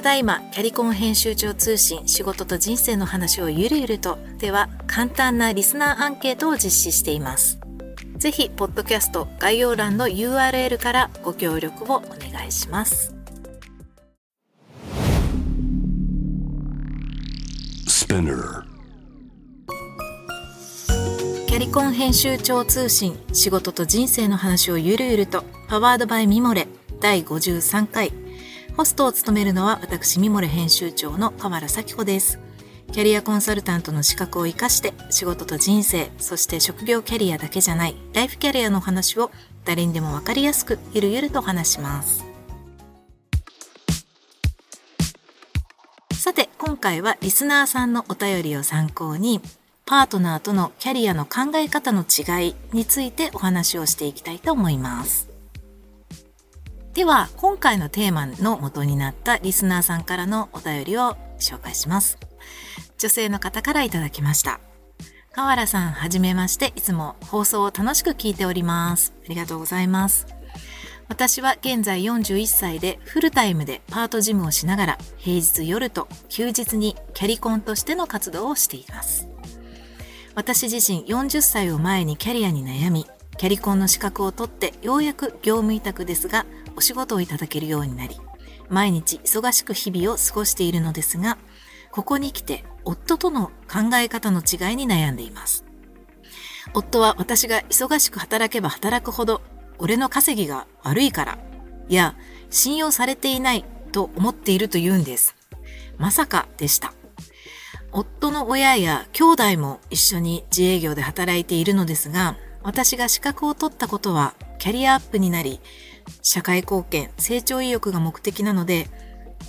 ただいまキャリコン編集長通信仕事と人生の話をゆるゆると。では簡単なリスナーアンケートを実施しています。ぜひポッドキャスト概要欄の URL からご協力をお願いします。キャリコン編集長通信仕事と人生の話をゆるゆると。パワードバイミモレ第53回ホストを務めるのは私、ミモレ編集長の河原咲子です。キャリアコンサルタントの資格を活かして仕事と人生、そして職業キャリアだけじゃないライフキャリアの話を誰にでもわかりやすくゆるゆると話します。さて、今回はリスナーさんのお便りを参考にパートナーとのキャリアの考え方の違いについてお話をしていきたいと思います。では、今回のテーマの元になったリスナーさんからのお便りを紹介します。女性の方からいただきました。河原さん、はじめまして、いつも放送を楽しく聞いております。ありがとうございます。私は現在41歳でフルタイムでパートジムをしながら平日夜と休日にキャリコンとしての活動をしています。私自身40歳を前にキャリアに悩み、キャリコンの資格を取ってようやく業務委託ですがお仕事をいただけるようになり、毎日忙しく日々を過ごしているのですが、ここに来て夫との考え方の違いに悩んでいます。夫は私が忙しく働けば働くほど、俺の稼ぎが悪いから、いや、信用されていないと思っていると言うんです。まさかでした。夫の親や兄弟も一緒に自営業で働いているのですが、私が資格を取ったことはキャリアアップになり、社会貢献、成長意欲が目的なので、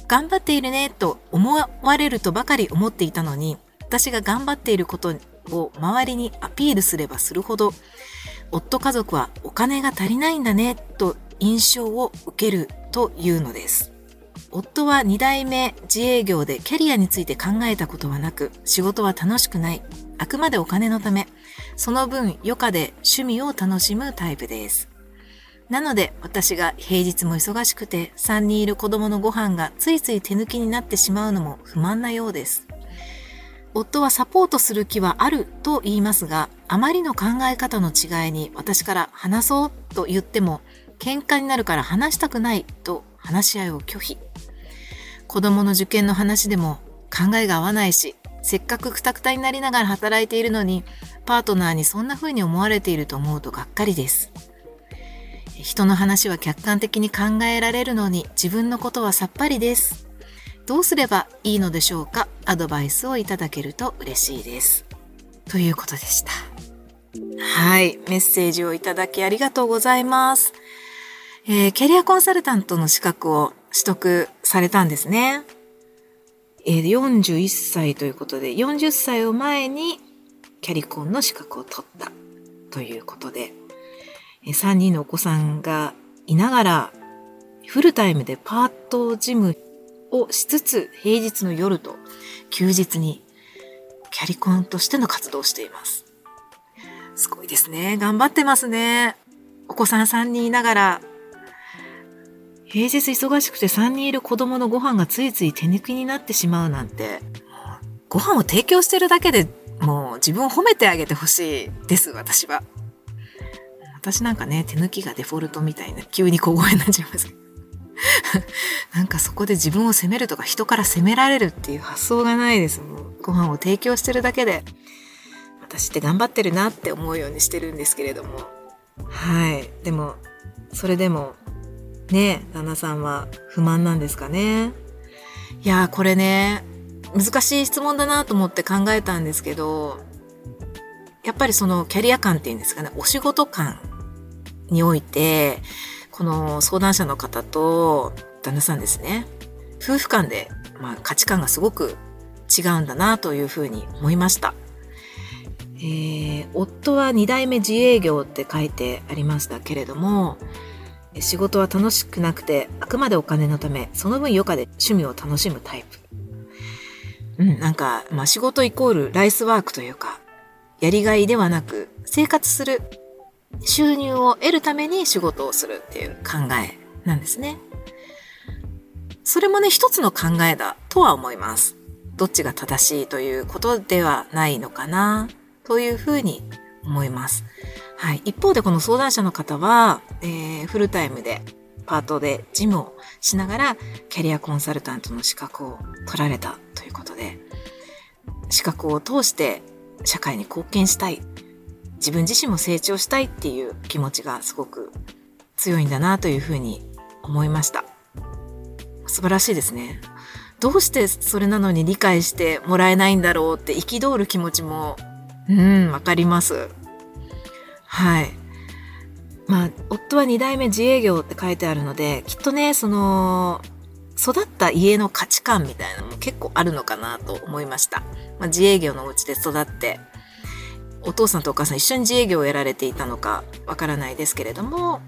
頑張っているねと思われるとばかり思っていたのに、私が頑張っていることを周りにアピールすればするほど、夫家族はお金が足りないんだねと印象を受けるというのです。夫は2代目自営業でキャリアについて考えたことはなく、仕事は楽しくない。あくまでお金のため、その分余暇で趣味を楽しむタイプです。なので私が平日も忙しくて3人いる子供のご飯がついつい手抜きになってしまうのも不満なようです。夫はサポートする気はあると言いますが、あまりの考え方の違いに私から話そうと言っても、喧嘩になるから話したくないと話し合いを拒否。子供の受験の話でも考えが合わないし、せっかくくたくたになりながら働いているのに、パートナーにそんな風に思われていると思うとがっかりです。人の話は客観的に考えられるのに自分のことはさっぱりです。どうすればいいのでしょうか？アドバイスをいただけると嬉しいです。ということでした。はい。メッセージをいただきありがとうございます。えー、キャリアコンサルタントの資格を取得されたんですね。えー、41歳ということで、40歳を前にキャリコンの資格を取ったということで、3人のお子さんがいながら、フルタイムでパートジムをしつつ、平日の夜と休日にキャリコンとしての活動をしています。すごいですね。頑張ってますね。お子さん3人いながら、平日忙しくて3人いる子供のご飯がついつい手抜きになってしまうなんて、ご飯を提供してるだけでもう自分を褒めてあげてほしいです、私は。私なんかね、手抜きがデフォルトみたいな、急に小声になっちゃいますけど。なんかそこで自分を責めるとか人から責められるっていう発想がないです。もうご飯を提供してるだけで、私って頑張ってるなって思うようにしてるんですけれども。はい。でも、それでも、ね、旦那さんは不満なんですかね？いやー、これね、難しい質問だなと思って考えたんですけど、やっぱりそのキャリア感っていうんですかね、お仕事感において、この相談者の方と旦那さんですね、夫婦間で、まあ、価値観がすごく違うんだなというふうに思いました。えー、夫は2代目自営業って書いてありましたけれども、仕事は楽しくなくて、あくまでお金のため、その分余暇で趣味を楽しむタイプ。うん、なんか、まあ仕事イコールライスワークというか、やりがいではなく、生活する収入を得るために仕事をするっていう考えなんですね。それもね、一つの考えだとは思います。どっちが正しいということではないのかな、というふうに思います。はい。一方でこの相談者の方は、えー、フルタイムでパートで事務をしながらキャリアコンサルタントの資格を取られたということで、資格を通して社会に貢献したい、自分自身も成長したいっていう気持ちがすごく強いんだなというふうに思いました。素晴らしいですね。どうしてそれなのに理解してもらえないんだろうって憤る気持ちも、うん、わかります。はい。まあ、夫は二代目自営業って書いてあるので、きっとね、その、育った家の価値観みたいなのも結構あるのかなと思いました。まあ、自営業のお家で育って、お父さんとお母さん一緒に自営業をやられていたのかわからないですけれども、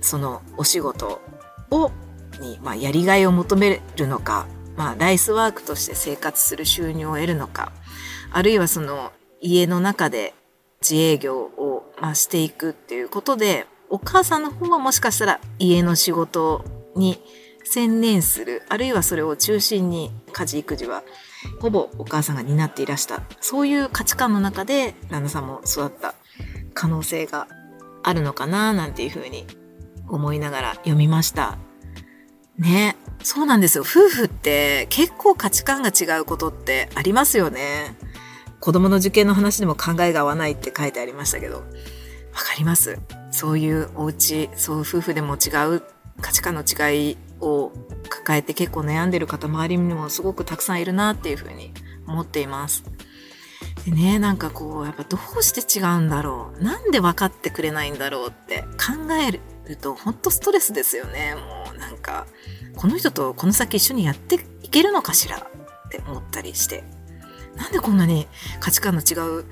そのお仕事を、に、まあ、やりがいを求めるのか、まあ、ライスワークとして生活する収入を得るのか、あるいはその家の中で自営業を、まあ、していくっていうことで、お母さんの方はもしかしたら家の仕事に専念する、あるいはそれを中心に家事育児はほぼお母さんが担っていらした。そういう価値観の中で旦那さんも育った可能性があるのかななんていうふうに思いながら読みました。ね。そうなんですよ。夫婦って結構価値観が違うことってありますよね。子供の受験の話でも考えが合わないって書いてありましたけど、わかります。そういうお家、そう夫婦でも違う価値観の違いを抱えて結構悩んでる方周りにもすごくたくさんいるなっていうふうに思っています。でね、なんかこう、やっぱどうして違うんだろう。なんで分かってくれないんだろうって考えると本当ストレスですよね。もうなんか、この人とこの先一緒にやっていけるのかしらって思ったりして。なんでこんなに価値観の違う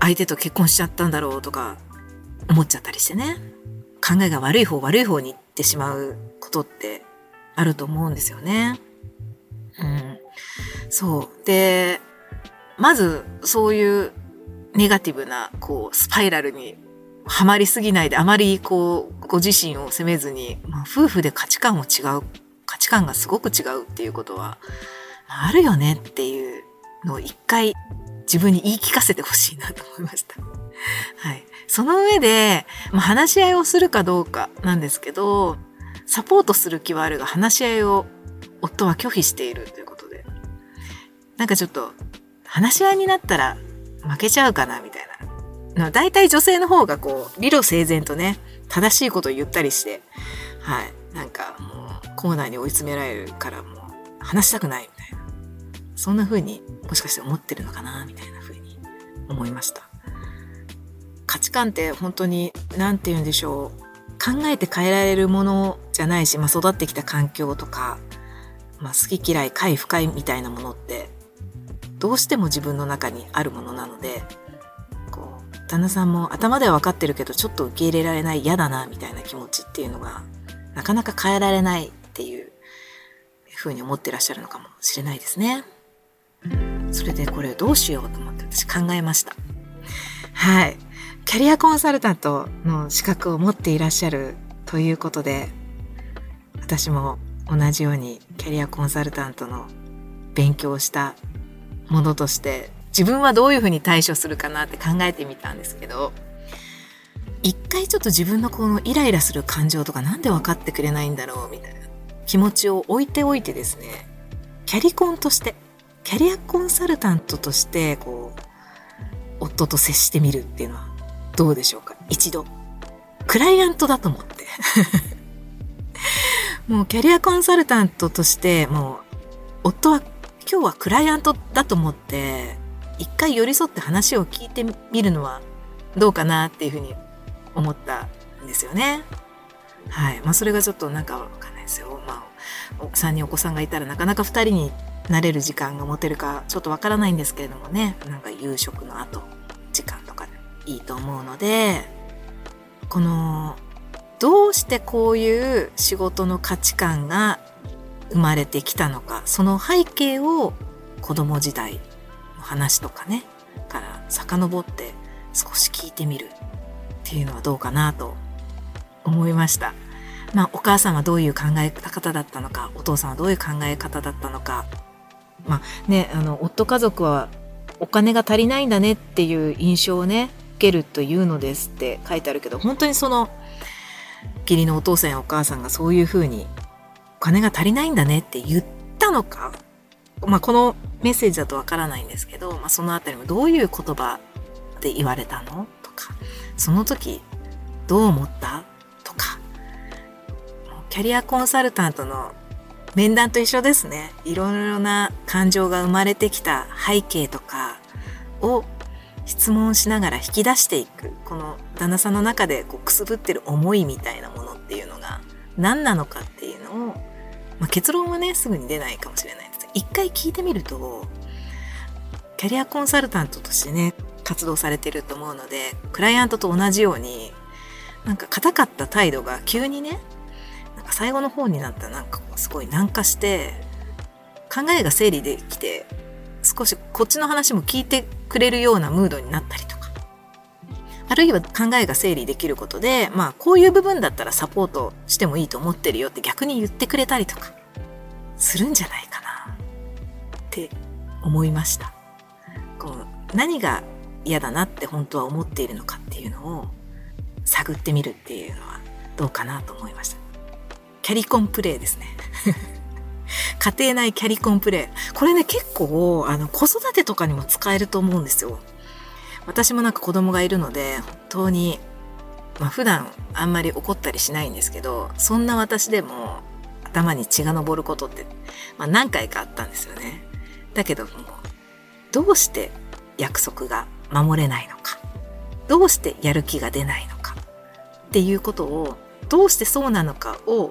相手と結婚しちゃったんだろうとか思っちゃったりしてね。考えが悪い方悪い方にってしまうことってあると思うんですよね。うん。そう。で、まずそういうネガティブなこうスパイラルにはまりすぎないであまりこうご自身を責めずに、まあ、夫婦で価値観も違う価値観がすごく違うっていうことはあるよねっていうのを一回自分に言い聞かせてほしいなと思いました。はい。その上で、まあ、話し合いをするかどうかなんですけど、サポートする気はあるが話し合いを夫は拒否しているということで。なんかちょっと話し合いになったら負けちゃうかなみたいな。大体女性の方がこう、理路整然とね、正しいことを言ったりして、はい。なんかもうコーナーに追い詰められるからもう話したくないみたいな。そんな風にもしかして思ってるのかなみたいな風に思いました。価値観って本当に何て言うんでしょう考えて変えられるものじゃないし、まあ、育ってきた環境とか、まあ、好き嫌い快不快みたいなものってどうしても自分の中にあるものなのでこう旦那さんも頭では分かってるけどちょっと受け入れられない嫌だなみたいな気持ちっていうのがなかなか変えられないっていうふうに思ってらっしゃるのかもしれないですね。それでこれどうしようと思って私考えました。はい。キャリアコンサルタントの資格を持っていらっしゃるということで、私も同じようにキャリアコンサルタントの勉強をしたものとして、自分はどういうふうに対処するかなって考えてみたんですけど、一回ちょっと自分のこのイライラする感情とかなんで分かってくれないんだろうみたいな気持ちを置いておいてですね、キャリコンとしてキャリアコンサルタントとして、こう、夫と接してみるっていうのはどうでしょうか？一度。クライアントだと思って。もうキャリアコンサルタントとして、もう、夫は今日はクライアントだと思って、一回寄り添って話を聞いてみるのはどうかなっていうふうに思ったんですよね。はい。まあそれがちょっとなんかわかんないですよ。まあ、3人お子さんがいたらなかなか2人に慣れる時間が持てるかちょっとわからないんですけれどもねなんか夕食の後いいと思うのでこのどうしてこういう仕事の価値観が生まれてきたのかその背景を子供時代の話とかねから遡って少し聞いてみるっていうのはどうかなと思いました。まあ、お母さんはどういう考え方だったのか、お父さんはどういう考え方だったのか。まあね、あの、夫家族はお金が足りないんだねっていう印象をね、けるというのですって書いてあるけど、本当にその、義理のお父さんやお母さんがそういうふうに、お金が足りないんだねって言ったのか、まあ、このメッセージだとわからないんですけど、まあ、そのあたりもどういう言葉で言われたの？とか、その時どう思った？とか、キャリアコンサルタントの面談と一緒ですね。いろいろな感情が生まれてきた背景とかを質問しながら引き出していく。この旦那さんの中でこうくすぶってる思いみたいなものっていうのが何なのかっていうのを、まあ、結論はね、すぐに出ないかもしれないです。一回聞いてみると、キャリアコンサルタントとしてね、活動されてると思うので、クライアントと同じように、なんか硬かった態度が急にね、なんか最後の方になったらなんかすごい軟化して、考えが整理できて、少しこっちの話も聞いてくれるようなムードになったりとか、あるいは考えが整理できることで、まあこういう部分だったらサポートしてもいいと思ってるよって逆に言ってくれたりとか、するんじゃないかなって思いました。こう何が嫌だなって本当は思っているのかっていうのを探ってみるっていうのはどうかなと思いました。キャリコンプレイですね。家庭内キャリコンプレイ。これね、結構、あの、子育てとかにも使えると思うんですよ。私もなんか子供がいるので、本当に、まあ普段あんまり怒ったりしないんですけど、そんな私でも頭に血が昇ることって、まあ何回かあったんですよね。だけども、どうして約束が守れないのか。どうしてやる気が出ないのか。っていうことを、どうしてそうなのかを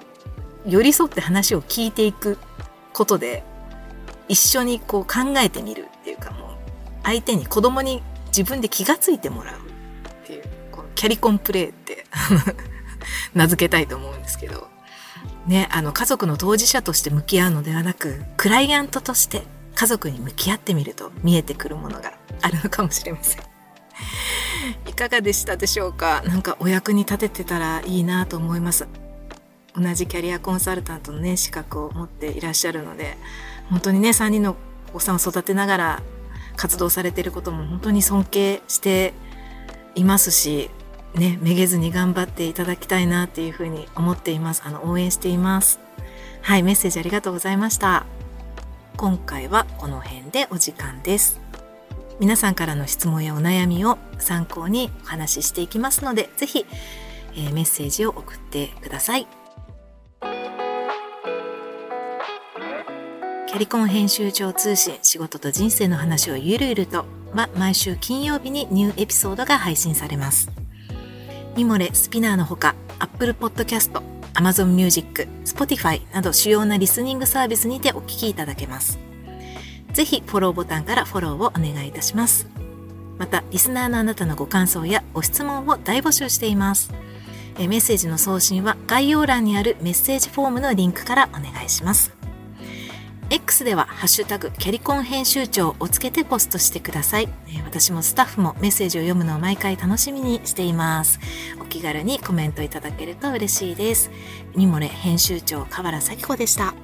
寄り添って話を聞いていくことで、一緒にこう考えてみるっていうかもう、相手に子供に自分で気がついてもらうっていう、このキャリコンプレイって 名付けたいと思うんですけど、ね、あの家族の当事者として向き合うのではなく、クライアントとして家族に向き合ってみると見えてくるものがあるのかもしれません。いかがでしたでしょうか？なんかお役に立ててたらいいなと思います。同じキャリアコンサルタントのね、資格を持っていらっしゃるので、本当にね、3人のお子さんを育てながら活動されていることも本当に尊敬していますし、ね、めげずに頑張っていただきたいなっていうふうに思っています。あの、応援しています。はい、メッセージありがとうございました。今回はこの辺でお時間です。皆さんからの質問やお悩みを参考にお話ししていきますので、ぜひ、えー、メッセージを送ってください。キャリコン編集長通信仕事と人生の話をゆるゆるとは毎週金曜日にニューエピソードが配信されます。ミモレ、スピナーのほか、Apple Podcast、Amazon Music、Spotify など主要なリスニングサービスにてお聞きいただけます。ぜひフォローボタンからフォローをお願いいたします。また、リスナーのあなたのご感想やご質問を大募集しています。メッセージの送信は概要欄にあるメッセージフォームのリンクからお願いします。X ではハッシュタグキャリコン編集長をつけてポストしてください。私もスタッフもメッセージを読むのを毎回楽しみにしています。お気軽にコメントいただけると嬉しいです。ミモレ編集長河原咲子でした。